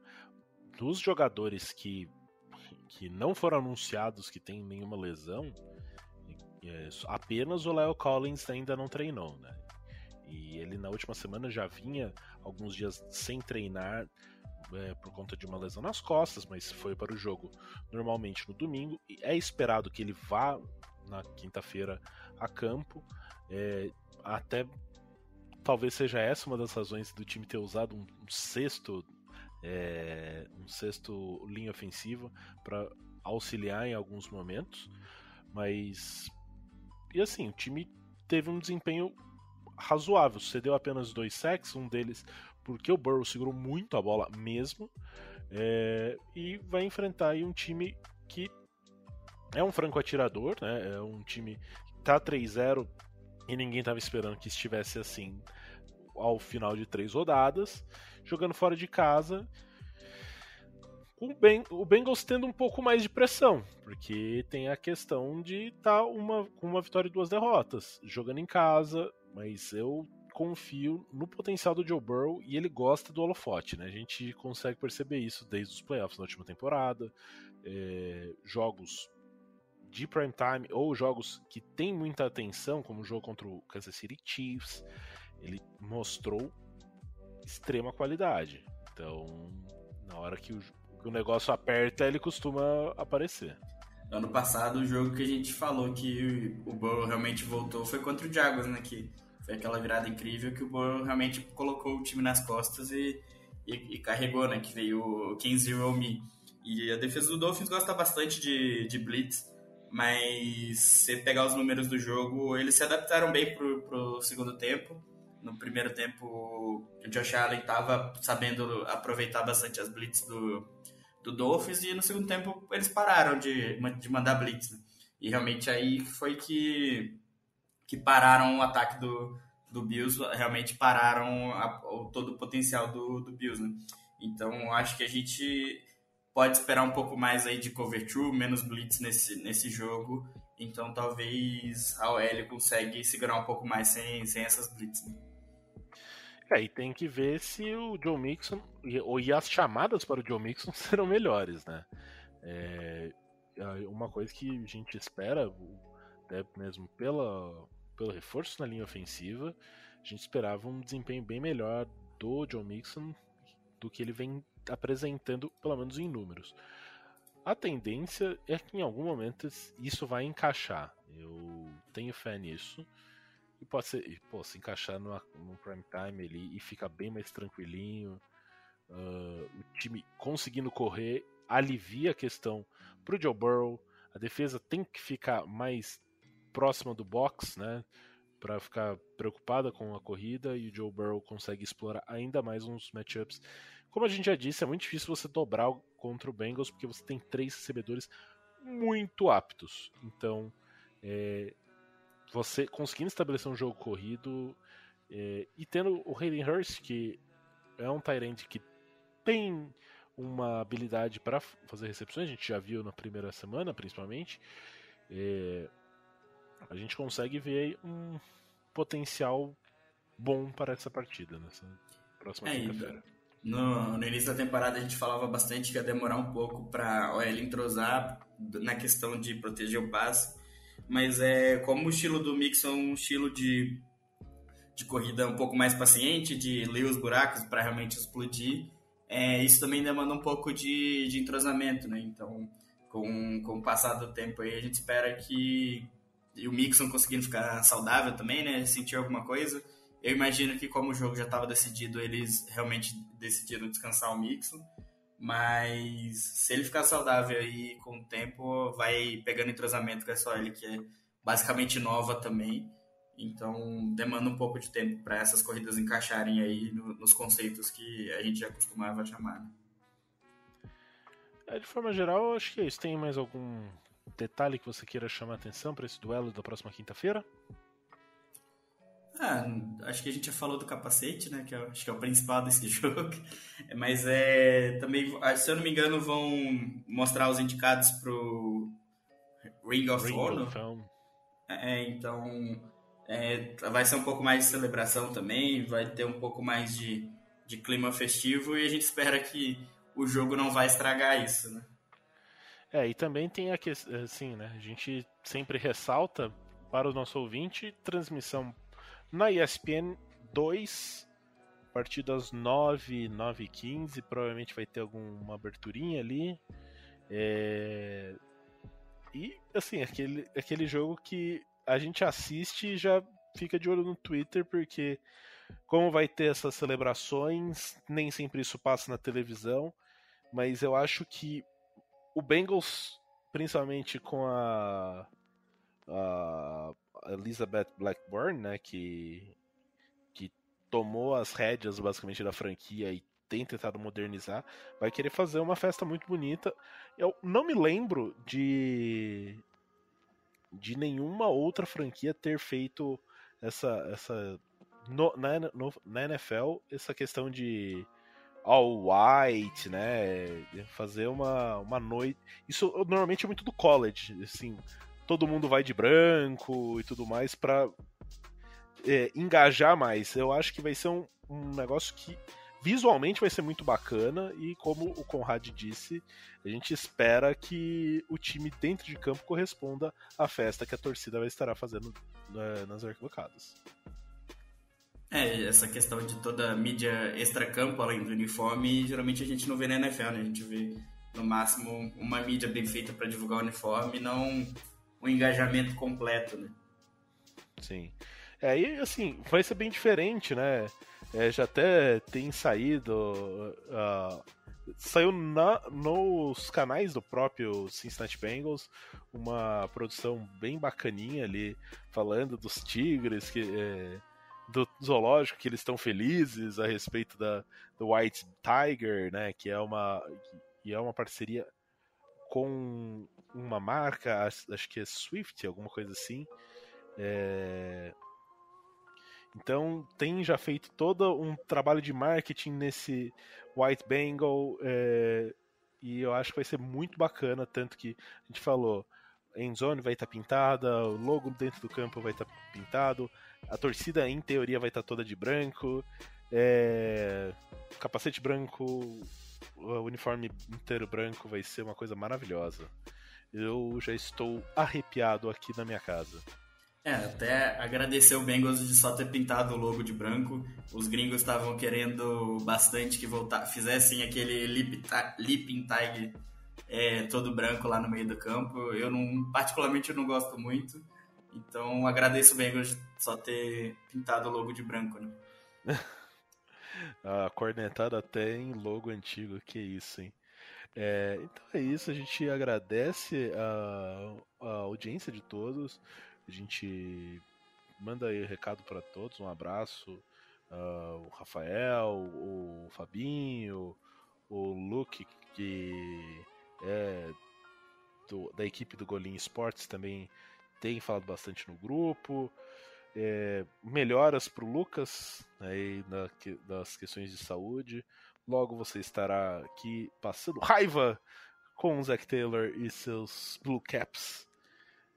Dos jogadores que, que não foram anunciados que tem nenhuma lesão, é, apenas o Leo Collins ainda não treinou, né? E ele na última semana já vinha alguns dias sem treinar é, por conta de uma lesão nas costas, mas foi para o jogo normalmente no domingo. É esperado que ele vá na quinta-feira a campo. É, até talvez seja essa uma das razões do time ter usado um, sexto é, um sexto linha ofensiva para auxiliar em alguns momentos, mas e assim o time teve um desempenho razoável. Cedeu apenas dois sacks, um deles porque o Burrow segurou muito a bola mesmo. É, e vai enfrentar um time que é um franco atirador, né? É um time que tá 3-0 e ninguém estava esperando que estivesse assim ao final de três rodadas, jogando fora de casa. O Bengals tendo um pouco mais de pressão, porque tem a questão de estar tá uma, com uma vitória e duas derrotas, jogando em casa, mas eu confio no potencial do Joe Burrow e ele gosta do holofote, né? A gente consegue perceber isso desde os playoffs na última temporada, é, jogos de prime time ou jogos que tem muita atenção, como o jogo contra o Kansas City Chiefs, ele mostrou extrema qualidade. Então, na hora que o, que o negócio aperta, ele costuma aparecer. Ano passado, o jogo que a gente falou que o Burrow realmente voltou foi contra o Jaguars, né? Que foi aquela virada incrível que o Burrow realmente colocou o time nas costas e, e, e carregou, né? Que veio o King Zero Me. E a defesa do Dolphins gosta bastante de, de blitz, mas se pegar os números do jogo, eles se adaptaram bem pro, pro segundo tempo. No primeiro tempo, o Josh Allen estava sabendo aproveitar bastante as blitz do, do Dolphins e no segundo tempo eles pararam de, de mandar blitz. Né? E realmente aí foi que que pararam o ataque do, do Bills, realmente pararam a, todo o potencial do, do Bills, né? Então, acho que a gente pode esperar um pouco mais aí de cover true, menos blitz nesse, nesse jogo. Então, talvez a OL consegue segurar um pouco mais sem, sem essas blitz. Né? É, e tem que ver se o Joe Mixon ou e as chamadas para o Joe Mixon serão melhores, né? É, uma coisa que a gente espera, até mesmo pela pelo reforço na linha ofensiva, a gente esperava um desempenho bem melhor do John Mixon do que ele vem apresentando, pelo menos em números. A tendência é que em algum momento isso vai encaixar. Eu tenho fé nisso. E pode ser, pô, se encaixar num prime time ali e ficar bem mais tranquilinho. Uh, o time conseguindo correr alivia a questão pro Joe Burrow. A defesa tem que ficar mais próxima do box, né? Para ficar preocupada com a corrida e o Joe Burrow consegue explorar ainda mais uns matchups. Como a gente já disse, é muito difícil você dobrar contra o Bengals porque você tem três recebedores muito aptos. Então, é, você conseguindo estabelecer um jogo corrido é, e tendo o Hayden Hurst, que é um Tyrant que tem uma habilidade para fazer recepções, a gente já viu na primeira semana, principalmente. É, a gente consegue ver um potencial bom para essa partida nessa próxima é, quinta-feira. No, no, início da temporada a gente falava bastante que ia demorar um pouco para OL entrosar na questão de proteger o passe, mas é como o estilo do Mix é um estilo de, de corrida um pouco mais paciente, de ler os buracos para realmente explodir. É, isso também demanda um pouco de, de entrosamento, né? Então, com, com o passar do tempo aí, a gente espera que e o Mixon conseguindo ficar saudável também, né? Sentir alguma coisa. Eu imagino que como o jogo já estava decidido, eles realmente decidiram descansar o Mixon. Mas se ele ficar saudável aí com o tempo, vai pegando entrosamento com essa OL que é basicamente nova também. Então demanda um pouco de tempo para essas corridas encaixarem aí no, nos conceitos que a gente já costumava chamar. Né? É, de forma geral, acho que é isso. Tem mais algum detalhe que você queira chamar atenção para esse duelo da próxima quinta-feira? Ah, acho que a gente já falou do capacete, né? Que é, acho que é o principal desse jogo. Mas é também, ah, se eu não me engano, vão mostrar os indicados pro Ring of Ring Honor. Of é, então é, vai ser um pouco mais de celebração também, vai ter um pouco mais de, de clima festivo e a gente espera que o jogo não vai estragar isso, né? É, e também tem a questão, assim, né? A gente sempre ressalta para o nosso ouvinte transmissão na ESPN 2, a partir das 9, 9 e 15, provavelmente vai ter alguma aberturinha ali. É... E, assim, aquele, aquele jogo que a gente assiste e já fica de olho no Twitter, porque como vai ter essas celebrações, nem sempre isso passa na televisão, mas eu acho que o Bengals, principalmente com a Elizabeth Blackburn, né, que, que tomou as rédeas basicamente da franquia e tem tentado modernizar, vai querer fazer uma festa muito bonita. Eu não me lembro de de nenhuma outra franquia ter feito essa essa no, na, no, na NFL essa questão de all white, né? Fazer uma, uma noite. Isso normalmente é muito do college, assim. Todo mundo vai de branco e tudo mais para é, engajar mais. Eu acho que vai ser um, um negócio que visualmente vai ser muito bacana e como o Conrad disse, a gente espera que o time dentro de campo corresponda à festa que a torcida vai estar fazendo né, nas arquibancadas. É, essa questão de toda a mídia extra-campo, além do uniforme, geralmente a gente não vê na NFL, né? A gente vê, no máximo, uma mídia bem feita para divulgar o uniforme, não um engajamento completo, né? Sim. É, e assim, vai ser bem diferente, né? É, já até tem saído. Uh, saiu na, nos canais do próprio Cincinnati Bengals uma produção bem bacaninha ali, falando dos Tigres, que. É, do zoológico que eles estão felizes a respeito da do White Tiger, né, que é uma que é uma parceria com uma marca, acho que é Swift, alguma coisa assim. É... Então tem já feito todo um trabalho de marketing nesse White Bengal é... e eu acho que vai ser muito bacana, tanto que a gente falou, endzone vai estar tá pintada, o logo dentro do campo vai estar tá pintado, a torcida, em teoria, vai estar toda de branco. É... Capacete branco, o uniforme inteiro branco vai ser uma coisa maravilhosa. Eu já estou arrepiado aqui na minha casa. É, até agradecer o Bengals de só ter pintado o logo de branco. Os gringos estavam querendo bastante que voltar, fizessem aquele lip, lip tag é, todo branco lá no meio do campo. Eu não, particularmente eu não gosto muito. Então agradeço o Bengals só ter pintado o logo de branco, né? a cornetada até em logo antigo, que isso, hein? É, então é isso, a gente agradece a, a audiência de todos, a gente manda aí recado para todos, um abraço, uh, o Rafael, o Fabinho, o Luke, que é do, da equipe do Golim Esportes também tem falado bastante no grupo. É, melhoras para o Lucas né, na, nas questões de saúde. Logo você estará aqui passando raiva com o Zack Taylor e seus Blue Caps.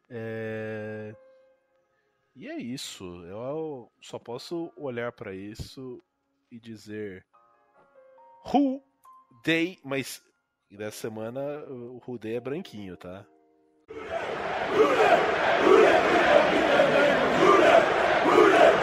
É... E é isso. Eu só posso olhar para isso e dizer Who Day, mas dessa semana o Who Day é branquinho, tá? Who day? Who day? Who day?